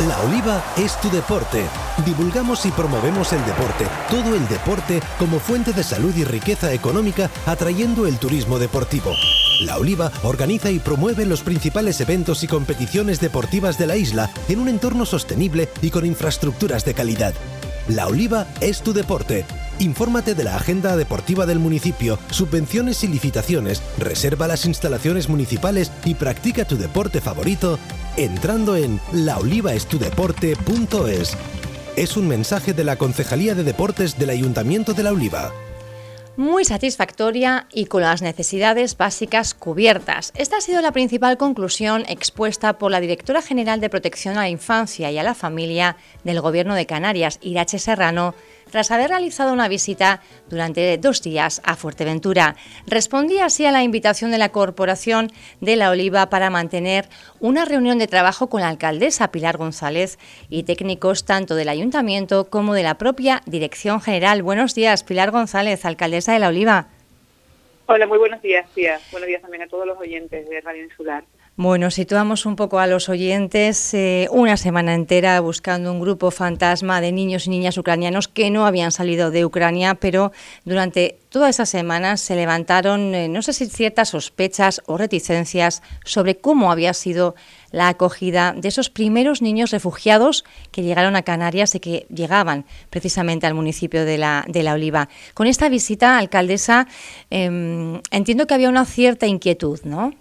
La Oliva es tu deporte. Divulgamos y promovemos el deporte, todo el deporte como fuente de salud y riqueza económica, atrayendo el turismo deportivo. La Oliva organiza y promueve los principales eventos y competiciones deportivas de la isla en un entorno sostenible y con infraestructuras de calidad. La Oliva es tu deporte. Infórmate de la agenda deportiva del municipio, subvenciones y licitaciones, reserva las instalaciones municipales y practica tu deporte favorito entrando en laolivaestudeporte.es. Es un mensaje de la Concejalía de Deportes del Ayuntamiento de La Oliva muy satisfactoria y con las necesidades básicas cubiertas. Esta ha sido la principal conclusión expuesta por la directora general de Protección a la Infancia y a la Familia del Gobierno de Canarias, Irache Serrano, tras haber realizado una visita durante dos días a Fuerteventura. Respondía así a la invitación de la Corporación de la Oliva para mantener una reunión de trabajo con la alcaldesa Pilar González y técnicos tanto del ayuntamiento como de la propia Dirección General. Buenos días, Pilar González, alcaldesa de la Oliva. Hola, muy buenos días, tía. Buenos días también a todos los oyentes de Radio Insular. Bueno, situamos un poco a los oyentes eh, una semana entera buscando un grupo fantasma de niños y niñas ucranianos que no habían salido de Ucrania, pero durante toda esa semana se levantaron, eh, no sé si ciertas sospechas o reticencias sobre cómo había sido la acogida de esos primeros niños refugiados que llegaron a Canarias y que llegaban precisamente al municipio de La, de la Oliva. Con esta visita, alcaldesa, em, entiendo que había una cierta inquietud, ¿no?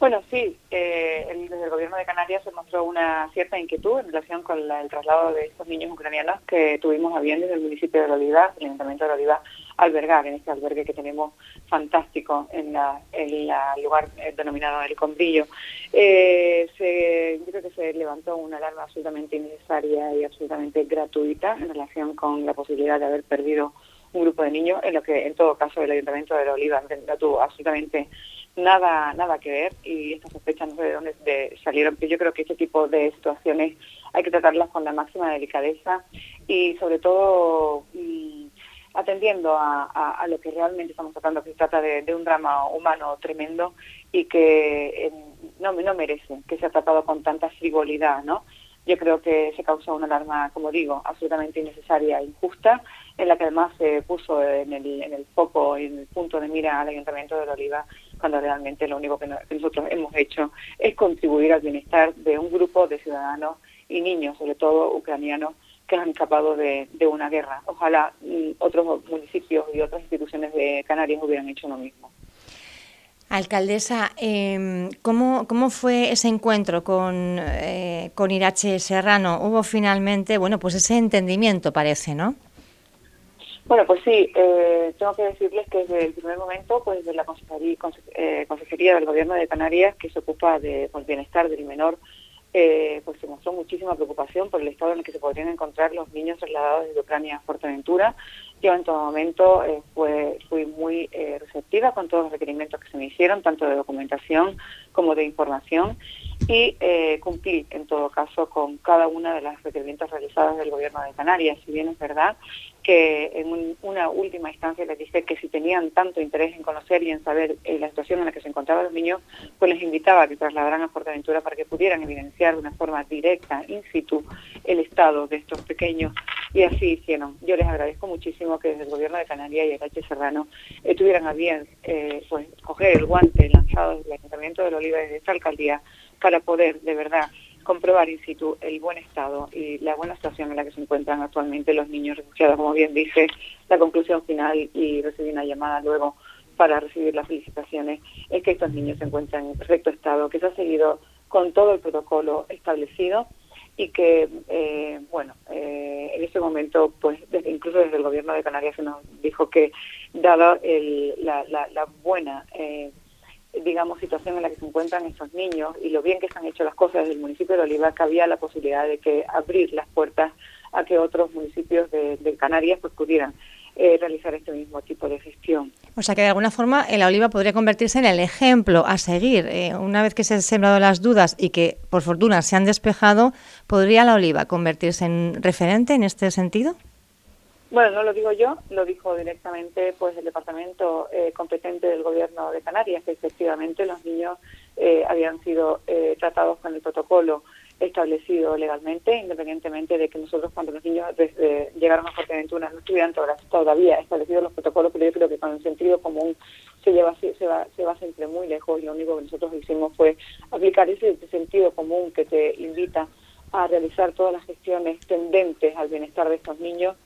Bueno, sí, eh, desde el gobierno de Canarias se mostró una cierta inquietud en relación con el traslado de estos niños ucranianos que tuvimos a bien desde el municipio de Oliva, el Ayuntamiento de Oliva, albergar en este albergue que tenemos fantástico en el lugar eh, denominado El Combrillo. Eh, se, yo creo que se levantó una alarma absolutamente innecesaria y absolutamente gratuita en relación con la posibilidad de haber perdido un grupo de niños, en lo que en todo caso el Ayuntamiento de Oliva no tuvo absolutamente nada nada que ver y estas sospechas no sé de dónde salieron, pero yo creo que este tipo de situaciones hay que tratarlas con la máxima delicadeza y sobre todo mm, atendiendo a, lo que realmente estamos tratando, que se trata de, un drama humano tremendo y que eh, no, no merece que sea tratado con tanta frivolidad, ¿no? Yo creo que se causó una alarma, como digo, absolutamente innecesaria e injusta, en la que además se puso en el, en el foco en el punto de mira al Ayuntamiento de Oliva cuando realmente lo único que, nosotros hemos hecho es contribuir al bienestar de un grupo de ciudadanos y niños, sobre todo ucranianos, que han escapado de, una guerra. Ojalá mm, otros municipios y otras instituciones de Canarias hubieran hecho lo mismo. Alcaldesa, eh, ¿cómo, ¿cómo, fue ese encuentro con, eh, con Irache Serrano? Hubo finalmente, bueno, pues ese entendimiento parece, ¿no? Bueno, pues sí, eh, tengo que decirles que desde el primer momento, pues de la Consejería, eh, Consejería del Gobierno de Canarias, que se ocupa del pues, bienestar del menor, eh, pues se mostró muchísima preocupación por el estado en el que se podrían encontrar los niños trasladados desde Ucrania a Fuerteventura. Yo en todo momento fui muy receptiva con todos los requerimientos que se me hicieron, tanto de documentación como de información, y cumplí en todo caso con cada una de las requerimientos realizadas del Gobierno de Canarias. Si bien es verdad que en una última instancia les dije que si tenían tanto interés en conocer y en saber eh, la situación en la que se encontraban los niños, pues les invitaba a que trasladaran a Fuerteventura para que pudieran evidenciar de una forma directa, in situ, el estado de estos pequeños. Y así hicieron. Yo les agradezco muchísimo que desde el Gobierno de Canarias y el H. Serrano eh, tuvieran a bien eh, pues, coger el guante lanzado desde el Ayuntamiento de Oliva desde esta alcaldía para poder, de verdad, comprobar in situ el buen estado y la buena situación en la que se encuentran actualmente los niños refugiados. Como bien dice la conclusión final y recibí una llamada luego para recibir las felicitaciones, es que estos niños se encuentran en perfecto estado, que se ha seguido con todo el protocolo establecido y que, eh, bueno, eh, en ese momento, pues incluso desde el gobierno de Canarias se nos dijo que, dada la, buena... Eh, digamos, situación en la que se encuentran estos niños y lo bien que se han hecho las cosas desde el municipio de Oliva, que había la posibilidad de que abrir las puertas a que otros municipios de, Canarias pues pudieran eh, realizar este mismo tipo de gestión. O sea que de alguna forma la oliva podría convertirse en el ejemplo a seguir. Eh, una vez que se han sembrado las dudas y que por fortuna se han despejado, ¿podría la oliva convertirse en referente en este sentido? Bueno, no lo digo yo, lo dijo directamente pues el departamento eh, competente del gobierno de Canarias, que efectivamente los niños eh, habían sido eh, tratados con el protocolo establecido legalmente, independientemente de que nosotros cuando los niños llegaron a Fuerteventura no estuvieran todavía establecidos los protocolos, pero yo creo que con el sentido común se lleva se va, se va siempre muy lejos y lo único que nosotros hicimos fue aplicar ese sentido común que te invita a realizar todas las gestiones tendentes al bienestar de estos niños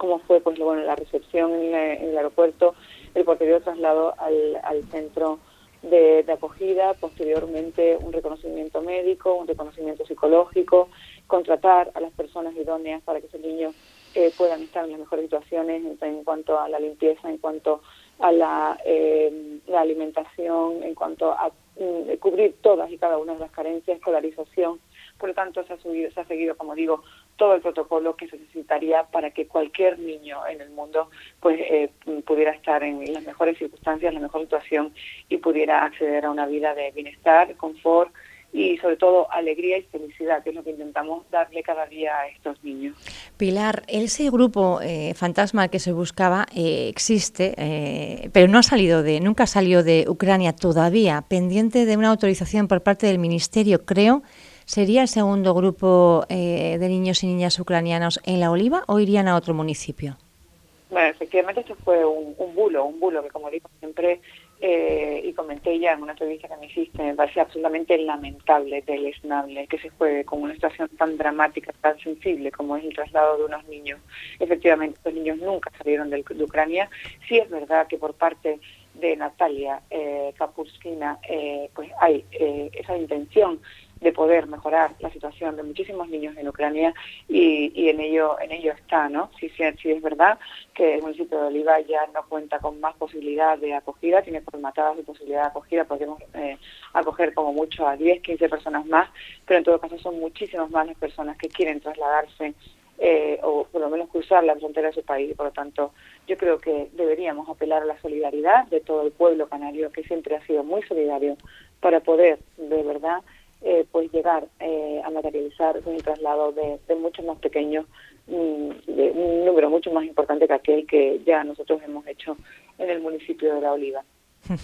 como fue pues bueno la recepción en, el aeropuerto, el posterior traslado al, al centro de, acogida, posteriormente un reconocimiento médico, un reconocimiento psicológico, contratar a las personas idóneas para que esos niños eh, puedan estar en las mejores situaciones en, cuanto a la limpieza, en cuanto a la, eh, la alimentación, en cuanto a mm, cubrir todas y cada una de las carencias, escolarización. Por lo tanto, se ha, subido, se ha seguido, como digo, todo el protocolo que se necesitaría para que cualquier niño en el mundo pues eh, pudiera estar en las mejores circunstancias, la mejor situación y pudiera acceder a una vida de bienestar, confort y sobre todo alegría y felicidad, que es lo que intentamos darle cada día a estos niños. Pilar, ese grupo eh, fantasma que se buscaba eh, existe, pero no ha salido de, nunca salió de Ucrania todavía, pendiente de una autorización por parte del Ministerio, creo, ¿Sería el segundo grupo eh, de niños y niñas ucranianos en La Oliva o irían a otro municipio? Bueno, efectivamente esto fue un, bulo, un bulo que como digo siempre eh, y comenté ya en una entrevista que me hiciste, me parece absolutamente lamentable, deleznable que se juegue con una situación tan dramática, tan sensible como es el traslado de unos niños. Efectivamente, estos niños nunca salieron de, Ucrania. Sí es verdad que por parte de Natalia eh, Kapurskina eh, pues hay eh, esa intención de poder mejorar la situación de muchísimos niños en Ucrania y, y en ello en ello está, ¿no? Si, si, es verdad que el municipio de Oliva ya no cuenta con más posibilidad de acogida, tiene formatadas de posibilidad de acogida, podemos eh, acoger como mucho a 10, 15 personas más, pero en todo caso son muchísimas más las personas que quieren trasladarse eh, o por lo menos cruzar la frontera de su país. Por lo tanto, yo creo que deberíamos apelar a la solidaridad de todo el pueblo canario, que siempre ha sido muy solidario, para poder de verdad eh, pues llegar eh, a materializar un traslado de, muchos más pequeños, mm, de un número mucho más importante que aquel que ya nosotros hemos hecho en el municipio de La Oliva.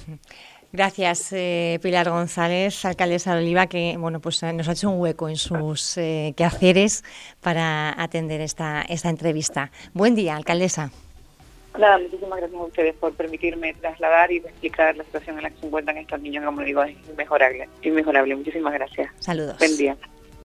Gracias, eh, Pilar González, alcaldesa de Oliva, que bueno, pues nos ha hecho un hueco en sus quehaceres para atender esta, esta entrevista. Buen día, alcaldesa. Nada, muchísimas gracias a ustedes por permitirme trasladar y explicar la situación en la que se encuentran estos niños, como digo, es inmejorable, inmejorable. Muchísimas gracias. Saludos. Buen día.